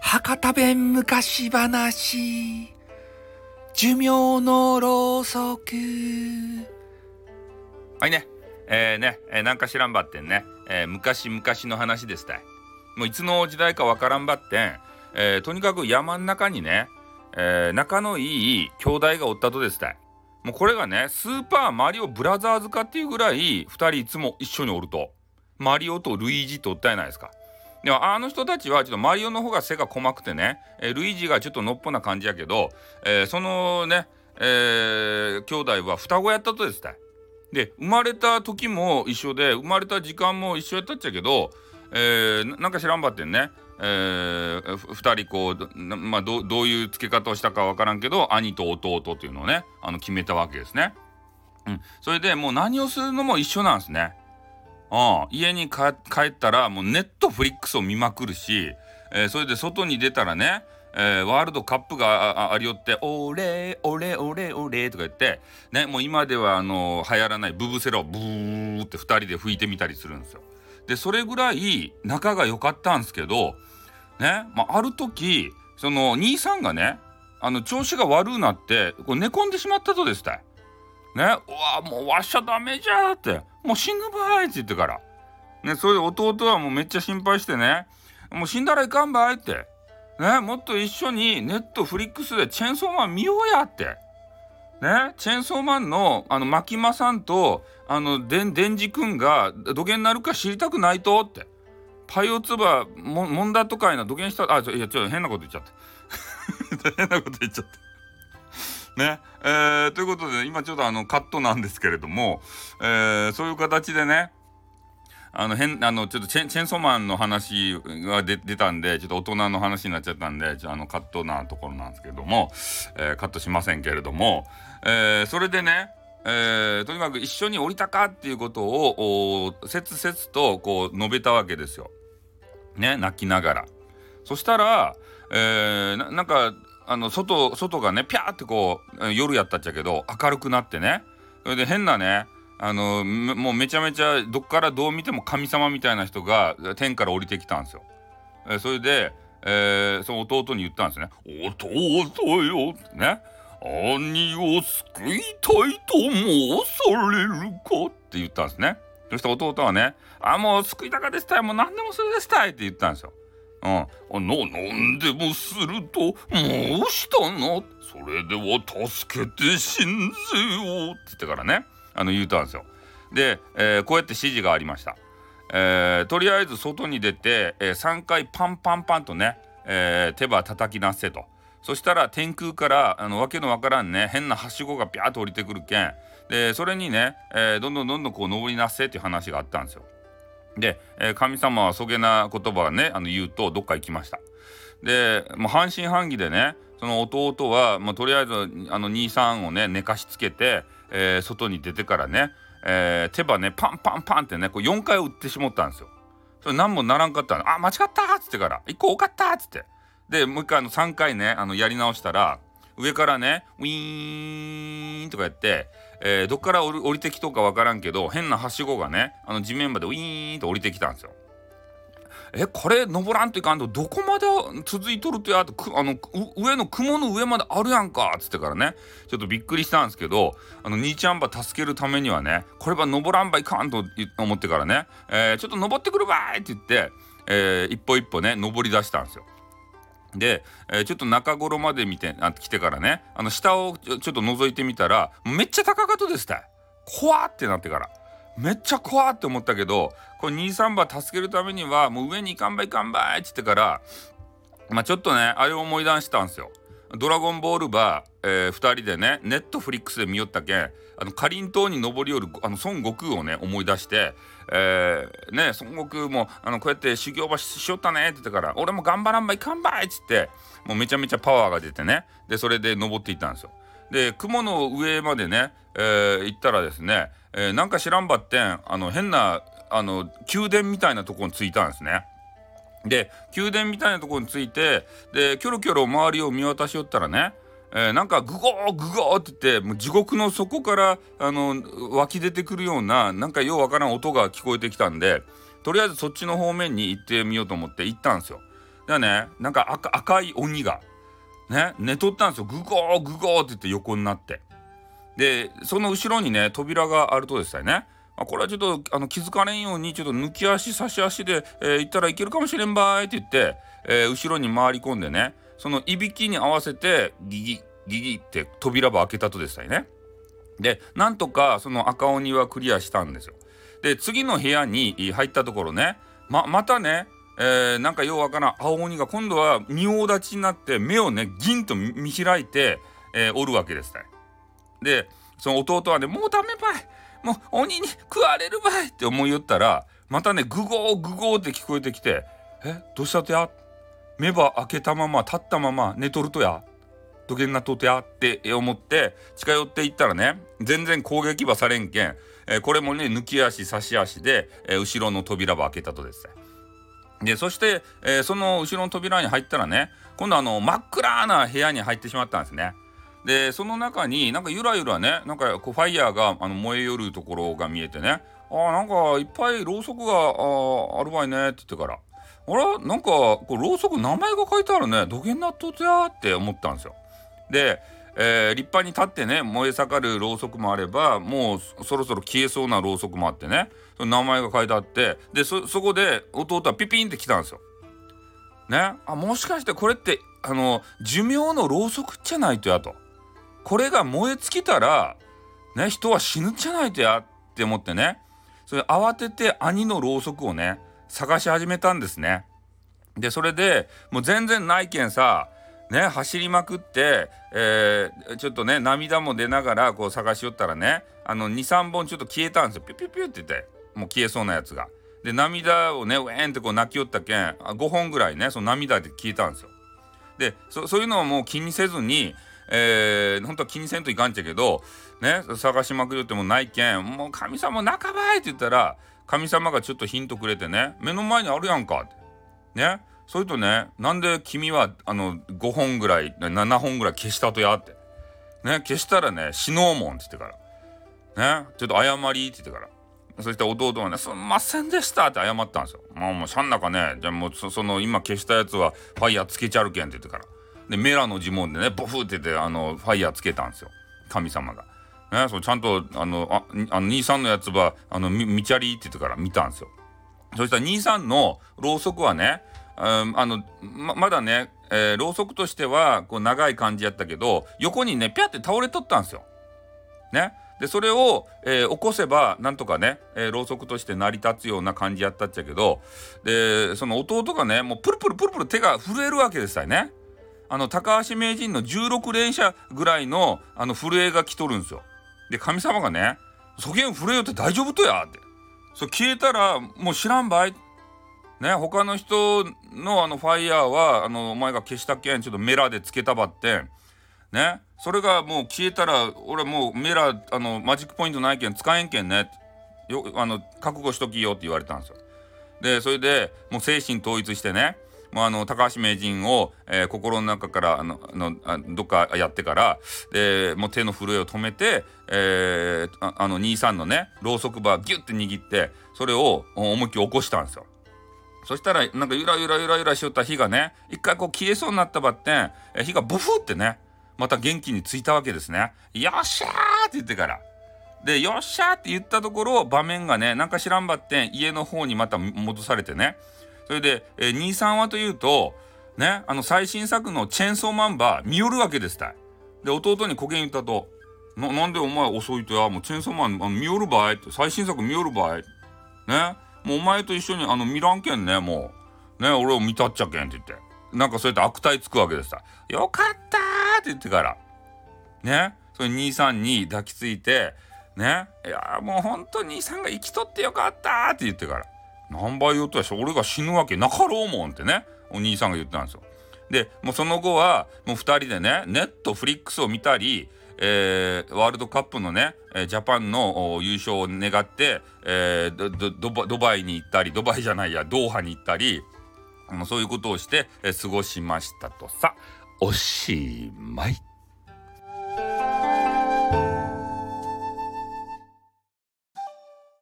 博多弁昔話。寿命のろうそく。はいね。えー、ね、えー、なんか知らんばってんね、えー、昔々の話ですたい。もういつの時代かわからんばってん、えー、とにかく山ん中にね、えー、仲のいい兄弟がおったとですたい。もうこれがねスーパーマリオブラザーズかっていうぐらい2人いつも一緒におると。マリオとルイージっておったやないですかでもあの人たちはちょっとマリオの方が背が細くてね、えー、ルイージがちょっとのっぽな感じやけど、えー、そのね、えー、兄弟は双子やったとですたで生まれた時も一緒で生まれた時間も一緒やったっちゃけど、えー、なんか知らんばってんね、えー、2人こう、まあ、どどういう付け方をしたかわからんけど兄と弟っていうのをねあの決めたわけですね。うん、それでもう何をするのも一緒なんですね。う、家に帰ったらもうネットフリックスを見まくるし、えー、それで外に出たらね、えー、ワールドカップがありよって「オレオレオレオレ」とか言ってねもう今ではあの流行らないブブセラをブーって2人で吹いてみたりするんですよ。でそれぐらい仲が良かったんですけどね、まあ、ある時その兄さんがねあの調子が悪うなってこう寝込んでしまったとですたい。ね、うわもうわしゃダメじゃって。もう死ぬばいって言ってから。ね、それで弟はもうめっちゃ心配してね、もう死んだらいかんばいって。ね、もっと一緒にネットフリックスでチェンソーマン見ようやって。ね、チェーンソーマンのあの牧間さんとあのデンデンジ君が土下になるか知りたくないとって。パイオツバももんだとかいな土下したあいやちょっと変なこと言っちゃった変なこと言っちゃった。ねえー、ということで今ちょっとあのカットなんですけれども、えー、そういう形でねあの変あのちょっとチェチェンソーマンの話が出たんでちょっと大人の話になっちゃったんでちょあのカットなところなんですけれども、えー、カットしませんけれども、えー、それでねえー、とにかく一緒に降りたかっていうことを切々とこう述べたわけですよ。ね泣きながら。そしたら、えー、なんかあの外外がねピャーってこう夜やったっちゃけど明るくなってねそれで変なねあのもうめちゃめちゃどっからどう見ても神様みたいな人が天から降りてきたんですよ。えそれで、えー、その弟に言ったんですね「弟よ」ってね「兄を救いたいと申されるか」って言ったんですね。そしたら弟はね「あもう救いたかですたいもう何でもそれですたい」って言ったんですよ。うん、ななんでもすると申したなそれでは助けて信ぜよって言ってからねあの言うたんですよ。で、えー、こうやって指示がありました。えー、とりあえず外に出て、えー、3回パンパンパンとね、えー、手羽叩きなせと。そしたら天空からあのわけのわからんね変なはしごがビャーと降りてくるけんでそれにね、えー、どんどんどんどんこう登りなせっていう話があったんですよ。で、えー、神様はそげな言葉をねあの言うとどっか行きました。でもう半信半疑でねその弟は、まあ、とりあえずあの兄さんをね寝かしつけて、えー、外に出てからね、えー、手羽ねパンパンパンってねこう4回打ってしもったんですよ。それ何もならんかったのあ間違ったっつってから1個多かったっつってでもう一回あの3回ねあのやり直したら上からねウィーンとかやってえー、どっから降りてきとか分からんけど変なはしごがねあの地面までウィーンと降りてきたんですよ。えこれ登らんといかんとどこまで続いとるとやとあの上の雲の上まであるやんかっつってからねちょっとびっくりしたんですけどあの兄ちゃんば助けるためにはねこれば登らんばいかんと思ってからね、えー、ちょっと登ってくるばいって言って、えー、一歩一歩ね登り出したんですよ。で、えー、ちょっと中頃まで見てあ来てからねあの下をちょっと覗いてみたらめっちゃ高かったですた怖ってなってからめっちゃ怖って思ったけどこれ23番助けるためにはもう上に行かんばいかんばいっつってからまあちょっとねあれを思い出したんですよ。ドラゴンボールば、えー、2人でねネットフリックスで見よったけんあのかりんとうに登り寄るあの孫悟空をね思い出して、えー、ね孫悟空もあのこうやって修行場しよったねって言ってから俺も頑張らんばいかんばいっつってもうめちゃめちゃパワーが出てねでそれで登っていったんですよ。で雲の上までね、えー、行ったらですね、えー、なんか知らんばってんあの変なあの宮殿みたいなとこに着いたんですね。で宮殿みたいなとこに着いてでキョロキョロ周りを見渡しよったらね、えー、なんかグゴーグゴーって言ってもう地獄の底からあの湧き出てくるようななんかようわからん音が聞こえてきたんでとりあえずそっちの方面に行ってみようと思って行ったんですよ。でねなんか赤赤い鬼がね寝とったんですよグゴーグゴーって言って横になって。でその後ろにね扉があるとですねあこれはちょっとあの気づかれんようにちょっと抜き足差し足で、えー、行ったらいけるかもしれんばいって言って、えー、後ろに回り込んでねそのいびきに合わせてギギギギって扉ば開けたとですねでなんとかその赤鬼はクリアしたんですよで次の部屋に入ったところねままたねえー、なんかようわからん青鬼が今度は仁王立ちになって目をねギンと見開いて、えー、おるわけですね。でその弟はね「もうダメばいもう鬼に食われるばい!」って思いよったらまたねグゴーグゴーって聞こえてきて「えどうしたとや?」目ば開けたまま立ったまま寝とるとや？どげんなとてや？って思って近寄っていったらね全然攻撃はされんけん、えー、これもね抜き足差し足で、えー、後ろの扉ば開けたとですでそして、えー、その後ろの扉に入ったらね今度あの真っ暗な部屋に入ってしまったんですね。でその中になんかゆらゆらねなんかこうファイヤーがあの燃えよるところが見えてねあーなんかいっぱいろうそくがああるわいねって言ってからあらなんかこうろうそく名前が書いてあるねどげんなっとってやって思ったんですよ。で、えー、立派に立ってね燃え盛るろうそくもあればもうそろそろ消えそうなろうそくもあってねその名前が書いてあってでそこで弟はピピンって来たんですよ。ねあもしかしてこれってあの寿命のろうそくじゃないとやと。これが燃え尽きたらね人は死ぬじゃないとやって思ってねそれ慌てて兄のろうそくをね探し始めたんですね。でそれでもう全然ないけんさね走りまくって、えー、ちょっとね涙も出ながらこう探しよったらねあの23本ちょっと消えたんですよピュピュピュって言ってもう消えそうなやつが。で涙をねウェーンってこう泣きよったけん5本ぐらいねその涙で消えたんですよ。でそういうのをもう気にせずにえー、本当は気にせんといかんちゃけどね探しまくるってもないけんもう神様仲ばいって言ったら神様がちょっとヒントくれてね目の前にあるやんかって。ねそれとねなんで君はあの5本ぐらい7本ぐらい消したとやって。ね消したらね死のうもんって言ってから。ねちょっと謝りって言ってから。そして弟はね「すんませんでした」って謝ったんですよ。まあもうしゃんなかねじゃあもうその今消したやつはファイヤーつけちゃるけんって言ってから。でメラの呪文でねボフって言ってあのファイヤーつけたんですよ神様が。ね、そうちゃんとあのああの兄さんのやつはあのみちゃりって言ってから見たんですよ。そしたら兄さんのろうそくはね、うん、あのままだね、えー、ろうそくとしてはこう長い感じやったけど横にねピャって倒れとったんですよ。ね。でそれを、えー、起こせばなんとかね、えー、ろうそくとして成り立つような感じやったっちゃけどでその弟がねもうプルプルプルプル手が震えるわけですよね。あの高橋名人の16連射ぐらいのあの震えが来とるんですよ。で神様がね「そげん震えよって大丈夫とや」ってそ消えたらもう知らんばいね他の人のあのファイヤーはあのお前が消したけんちょっとメラでつけたばってねそれがもう消えたら俺もうメラあのマジックポイントないけん使えんけんねよあの覚悟しときよって言われたんですよ。でそれでもう精神統一してねもうあの高橋名人を、えー、心の中からあのあのどっかやってからでもう手の震えを止めて、えー、ああの兄さんのねろうそくばギュッて握ってそれを思いっきり起こしたんですよ。そしたらなんかゆらゆらゆらゆらしよった火がね一回こう消えそうになったばってん、火がボフってねまた元気についたわけですね。よっしゃーって言ってから。で、よっしゃーって言ったところ、場面がね、なんか知らんばってん、家の方にまた戻されてね。それで、えー、23はというと、ね、あの最新作のチェーンソーマンバー見よるわけですたい。で、弟にこげん言ったと、なんでお前遅いとや、もうチェーンソーマンあの見よるばい？って、最新作見よるばい？ね、もうお前と一緒にあの見らんけんね、もう。ね、俺を見たっちゃけんって言って。なんかそうやって悪態つくわけですた。よかったって言ってから。ね、それ兄さんに抱きついて、ね、いやもう本当に兄さんが生きとってよかったって言ってから。何倍言うとやし俺が死ぬわけなかろうもんってねお兄さんが言ってたんですよ。でもうその後はもう2人でねネットフリックスを見たり、えー、ワールドカップのねジャパンの優勝を願って、えー、ドバイに行ったりドバイじゃないやドーハに行ったりそういうことをして、え、過ごしましたとさおしまい。